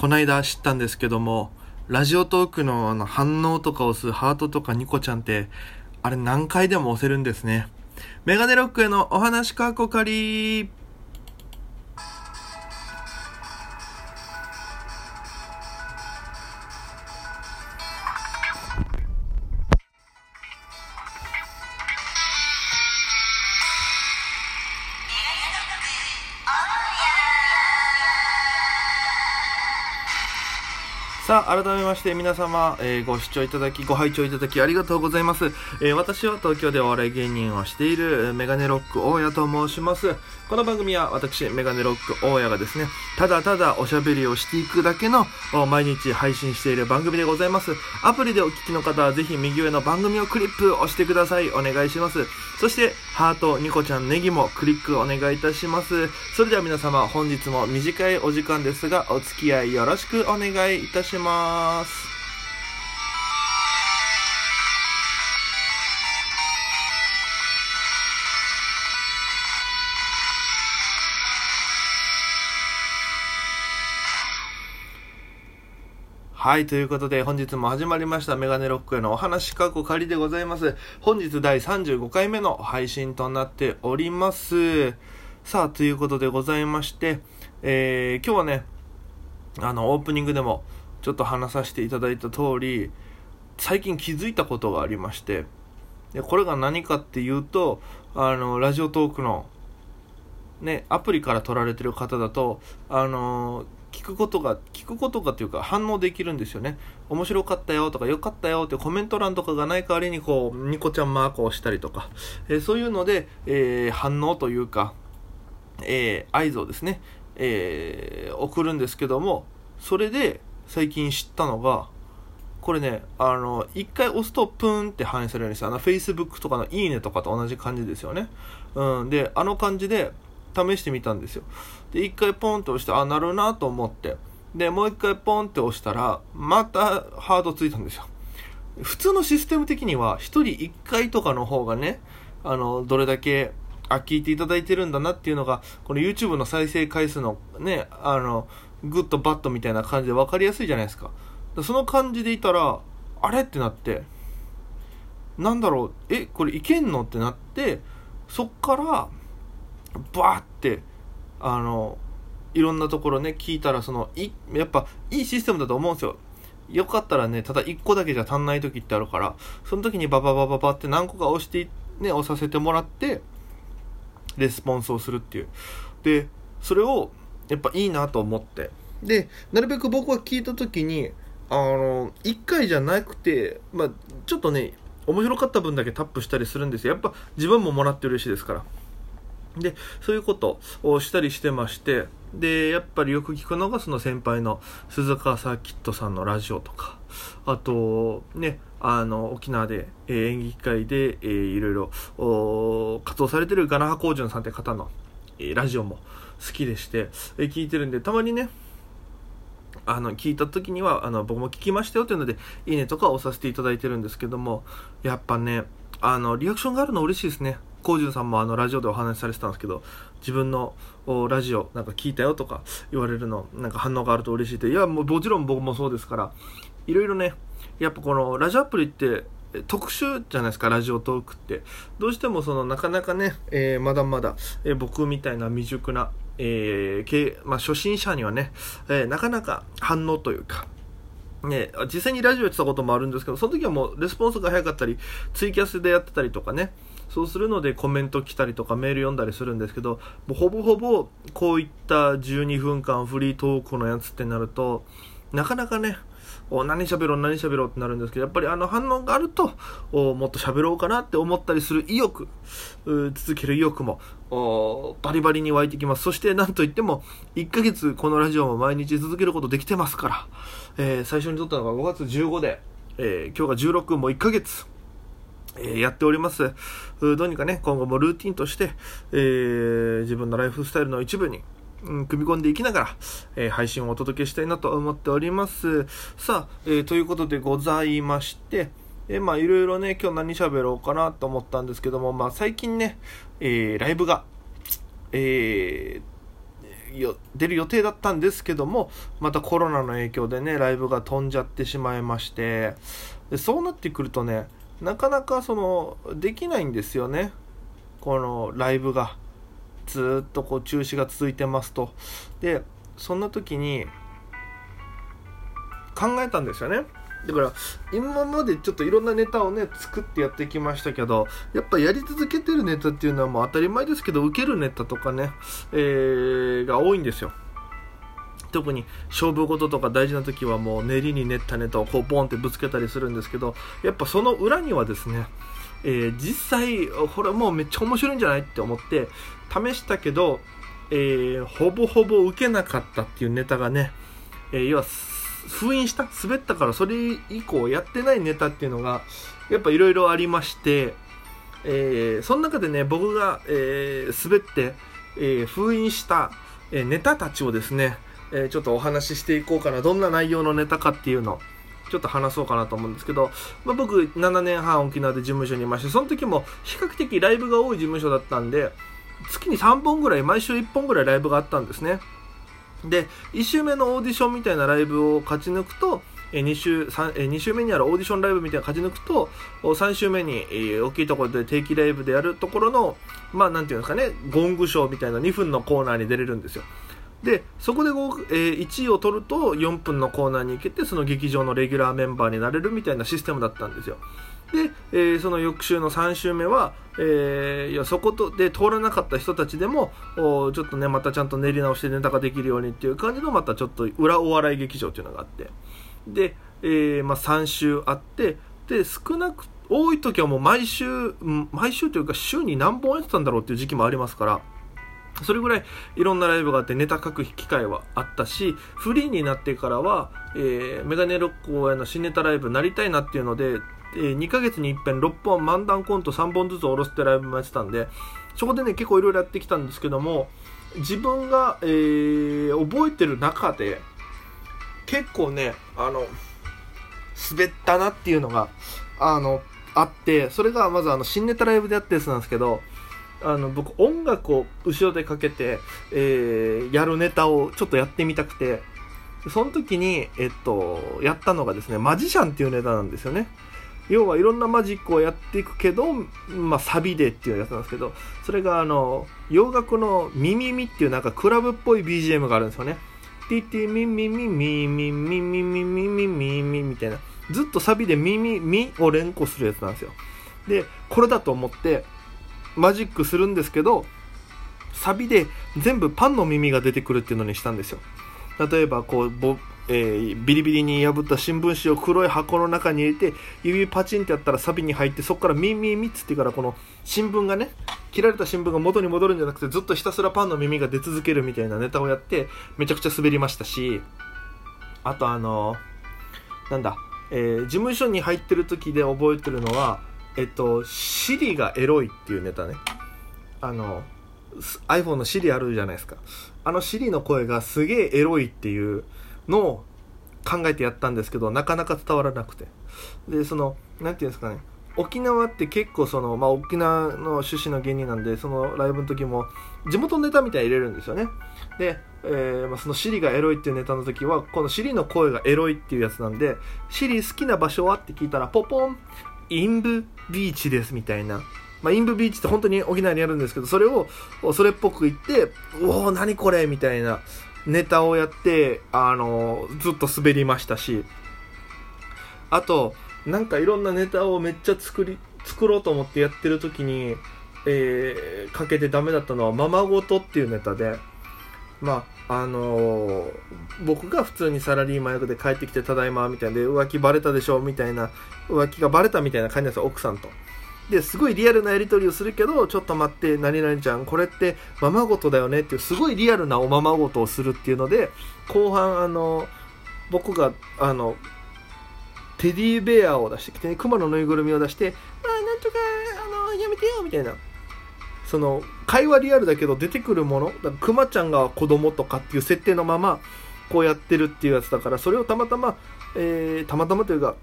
こないだ知ったんですけども、ラジオトークのあの反応とか押すハートとかニコちゃんって、あれ何回でも押せるんですね。メガネロックへのお話かっこかりさあ、改めまして皆様、えー、ご視聴いただき、ご拝聴いただきありがとうございます。えー、私は東京でお笑い芸人をしているメガネロック大家と申します。この番組は私、メガネロック大家がですね、ただただおしゃべりをしていくだけの毎日配信している番組でございます。アプリでお聞きの方はぜひ右上の番組をクリップ押してください。お願いします。そして、ハート、ニコちゃん、ネギもクリックお願いいたします。それでは皆様、本日も短いお時間ですが、お付き合いよろしくお願いいたします。はい、ということで本日も始まりましたメガネロックへのお話かこ仮でございます。本日第35回目の配信となっております。さあ、ということでございまして、えー、今日はね、あの、オープニングでもちょっと話させていただいた通り、最近気づいたことがありまして、でこれが何かっていうと、あの、ラジオトークのね、アプリから撮られてる方だと、あの聞くことが、聞くことがというか反応できるんですよね。面白かったよとか良かったよってコメント欄とかがない代わりにこう、ニコちゃんマークをしたりとか、え、そういうので、えー、反応というか、えー、合図をですね、え送るんですけども、それで最近知ったのが、これね、あの、一回押すとプーンって反映されるんですよ。あの、Facebook とかのいいねとかと同じ感じですよね。うん。で、あの感じで試してみたんですよ。で、一回ポンと押して、あ、なるなと思って。で、もう一回ポンって押したら、またハードついたんですよ。普通のシステム的には、一人一回とかの方がね、あの、どれだけ、あ、聞いていただいてるんだなっていうのが、この YouTube の再生回数のね、あの、 good bad みたいな感じで分かりやすいじゃないですか。その感じでいたら、あれってなって、なんだろう、え、これいけんのってなって、そっから、バーって、あのいろんなところね聞いたらそのいやっぱいいシステムだと思うんですよよかったらねただ1個だけじゃ足んない時ってあるからその時にバババババって何個か押してね押させてもらってレスポンスをするっていうでそれをやっぱいいなと思って。でなるべく僕は聞いた時にあの1回じゃなくてまあちょっとね面白かった分だけタップしたりするんですよ。やっぱ自分ももらって嬉しいですから。で、そういうことをしたりしてまして、で、やっぱりよく聞くのがその先輩の鈴川サーキットさんのラジオとか、あと、ね、あの、沖縄で、えー、演劇会で、えー、いろいろ活動されてるガナハコージュンさんって方の、ラジオも好きでして、え、聞いてるんで、たまにね、あの、聞いた時には、あの、僕も聞きましたよというので、いいねとか押させていただいてるんですけども、やっぱね、あの、リアクションがあるの嬉しいですね。コージュンさんもあのラジオでお話しされてたんですけど自分のラジオなんか聞いたよとか言われるのなんか反応があると嬉しいっていやもうもちろん僕もそうですからいろいろねやっぱこのラジオアプリって特殊じゃないですか、ラジオトークって。どうしてもそのなかなかね、えー、まだまだ、えー、僕みたいな未熟な、えーまあ、初心者にはね、え、なかなか反応というか、ね、実際にラジオやってたこともあるんですけど、その時はもうレスポンスが早かったり、ツイキャスでやってたりとかね、そうするのでコメント来たりとかメール読んだりするんですけど、もうほぼほぼこういった12分間フリートークのやつってなると、なかなかね、お何喋ろう何喋ろうってなるんですけど、やっぱりあの反応があると、おもっと喋ろうかなって思ったりする意欲、続ける意欲もバリバリに湧いてきます。そしてなんといっても、1ヶ月このラジオも毎日続けることできてますから、えー、最初に撮ったのが5月15で、えー、今日が16もう1ヶ月、えー、やっております。どうにかね、今後もルーティンとして、えー、自分のライフスタイルの一部に、うん、組み込んでいきながら、えー、配信をお届けしたいなと思っております。さあ、えー、ということでございまして、えー、まあいろいろね、今日何喋ろうかなと思ったんですけども、まあ最近ね、えー、ライブが、えー、よ出る予定だったんですけどもまたコロナの影響でねライブが飛んじゃってしまいましてでそうなってくるとねなかなかそのできないんですよねこのライブがずっとこう中止が続いてますと。でそんな時に考えたんですよね。だから今までちょっといろんなネタをね作ってやってきましたけどやっぱやり続けてるネタっていうのはもう当たり前ですけど受けるネタとかね、えー、が多いんですよ。特に勝負事とか大事な時はもう練りに練ったネタをこうボンってぶつけたりするんですけどやっぱその裏にはですね、えー、実際これもうめっちゃ面白いんじゃないって思って試したけど、えー、ほぼほぼ受けなかったっていうネタがね、えー、要は封印した？滑ったからそれ以降やってないネタっていうのがやっぱいろいろありまして、えー、その中でね僕が、えー、滑って、えー、封印した、えネタたちをですね、えちょっとお話ししていこうかな。どんな内容のネタかっていうのちょっと話そうかなと思うんですけど、まあ、僕7年半沖縄で事務所にいましてその時も比較的ライブが多い事務所だったんで月に3本ぐらい毎週1本ぐらいライブがあったんですね。で1週目のオーディションみたいなライブを勝ち抜くと2週 ,2 週目にあるオーディションライブみたいな勝ち抜くと3週目に大きいところで定期ライブでやるところのまあなんていうんですかねゴングショーみたいな2分のコーナーに出れるんですよ。でそこで、え、1位を取ると4分のコーナーに行けてその劇場のレギュラーメンバーになれるみたいなシステムだったんですよ。で、えー、その翌週の3週目は、えー、いやそことで通らなかった人たちでもおちょっとねまたちゃんと練り直してネタができるようにっていう感じのまたちょっと裏お笑い劇場っていうのがあって。で、えー、まあ、3週あってで少なく多い時はもう毎週毎週というか週に何本やってたんだろうっていう時期もありますからそれぐらいいろんなライブがあってネタ書く機会はあったしフリーになってからは、えー、メガネロック公演の新ネタライブになりたいなっていうので、2ヶ月に一遍6本漫談コント3本ずつ下ろすてライブもやってたんでそこでね結構いろいろやってきたんですけども自分が、えー、覚えてる中で結構ねあの滑ったなっていうのがあのあってそれがまずあの新ネタライブでやったやつなんですけどあの僕音楽を後ろでかけて、えー、やるネタをちょっとやってみたくてその時に、えっと、やったのがですねマジシャンっていうネタなんですよね。要はいろんなマジックをやっていくけど、まあ、サビでっていうやつなんですけど、それがあの、洋楽のミミミっていうなんかクラブっぽい BGM があるんですよね。ティティミミミミミミミミミミミミみたいな。ずっとサビでミミミを連呼するやつなんですよ。で、これだと思ってマジックするんですけど、サビで全部パンの耳が出てくるっていうのにしたんですよ。例えばこうえー、ビリビリに破った新聞紙を黒い箱の中に入れて指パチンってやったらサビに入ってそこからミンミンミッツってからこの新聞がね切られた新聞が元に戻るんじゃなくてずっとひたすらパンの耳が出続けるみたいなネタをやってめちゃくちゃ滑りましたしあとあのー、なんだ、えー、事務所に入ってる時で覚えてるのはえっとシリがエロいっていうネタね。あの iPhone のシリあるじゃないですか。あのシリの声がすげえエロいっていうのを考えてやったんですけどなかなか伝わらなくて。でその何て言うんですかね。沖縄って結構その、まあ、沖縄の出身の芸人なんでそのライブの時も地元のネタみたいに入れるんですよね。で、えー、まあ、そのシリがエロいっていうネタの時はこのシリの声がエロいっていうやつなんでシリ好きな場所はって聞いたらポポンインブビーチですみたいな。まあ、インブビーチって本当に沖縄にあるんですけど、それをそれっぽく言って、おお、何これみたいな、ネタをやって、あの、ずっと滑りましたし、あと、なんかいろんなネタをめっちゃ作り、作ろうと思ってやってる時に、えー、かけてダメだったのは、ままごとっていうネタで、まあ、あのー、僕が普通にサラリーマン役で帰ってきて、ただいま、みたいな。で、浮気バレたでしょみたいな、浮気がバレたみたいな感じなんですよ、奥さんと。ですごいリアルなやり取りをするけどちょっと待って何々ちゃんこれってままごとだよねっていうすごいリアルなおままごとをするっていうので後半あの僕があのテディベアを出してきて、ね、熊のぬいぐるみを出して「あなんとかあのやめてよ」みたいな。その会話リアルだけど出てくるものだからクマちゃんが子供とかっていう設定のままこうやってるっていうやつだからそれをたまたま、えー、たまたまというか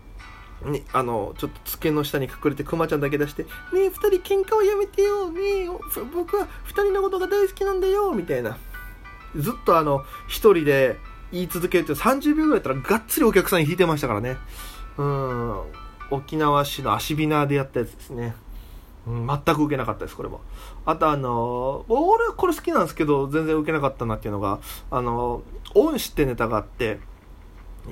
に、あの、ちょっと机の下に隠れてクマちゃんだけ出して、ねえ、二人喧嘩をやめてよ、ねえ、僕は二人のことが大好きなんだよ、みたいな。ずっとあの、一人で言い続けるって30秒ぐらいやったらがっつりお客さん引いてましたからね。うん、沖縄市の足ビナーでやったやつですね。うん、全く受けなかったです、これも。あとあのー、俺これ好きなんですけど、全然受けなかったなっていうのが、あのー、恩師ってネタがあって、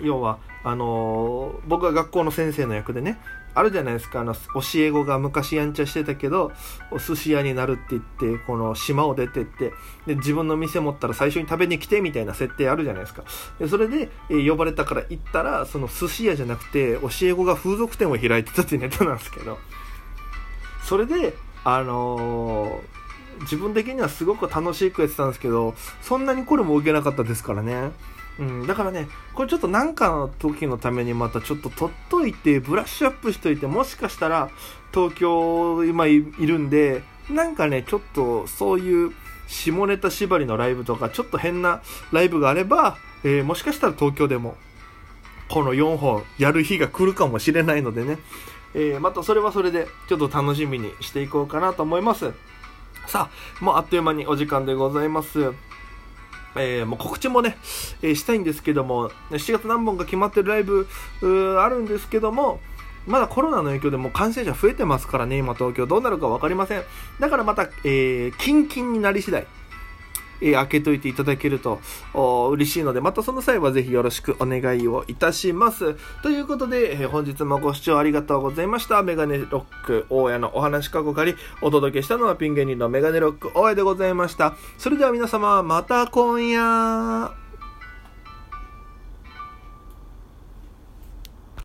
要は、あの、僕が学校の先生の役でね、あるじゃないですか、あの、教え子が昔やんちゃしてたけど、お寿司屋になるって言って、この島を出てって、で、自分の店持ったら最初に食べに来てみたいな設定あるじゃないですか。で、それで、え、呼ばれたから行ったら、その寿司屋じゃなくて、教え子が風俗店を開いてたっていうネタなんですけど、それで、あのー、自分的にはすごく楽しくやってたんですけど、そんなにこれも受けなかったですからね。うん、だからね、これちょっとなんかの時のためにまたちょっと取っといて、ブラッシュアップしといて、もしかしたら東京今いるんで、なんかね、ちょっとそういう下ネタ縛りのライブとか、ちょっと変なライブがあれば、えー、もしかしたら東京でも、この4本やる日が来るかもしれないのでね、えー、またそれはそれでちょっと楽しみにしていこうかなと思います。さあ、もうあっという間にお時間でございます。えー、もう告知もね、えー、したいんですけども、7月何本か決まってるライブ、あるんですけども、まだコロナの影響でも感染者増えてますからね、今東京どうなるか分かりません。だからまた、えー、キンキンになり次第、え、開けといていただけると嬉しいので、またその際はぜひよろしくお願いをいたします。ということで、え、本日もご視聴ありがとうございました。メガネロック大家のお話かごかり、お届けしたのはピン芸人のメガネロック大家でございました。それでは皆様、また今夜。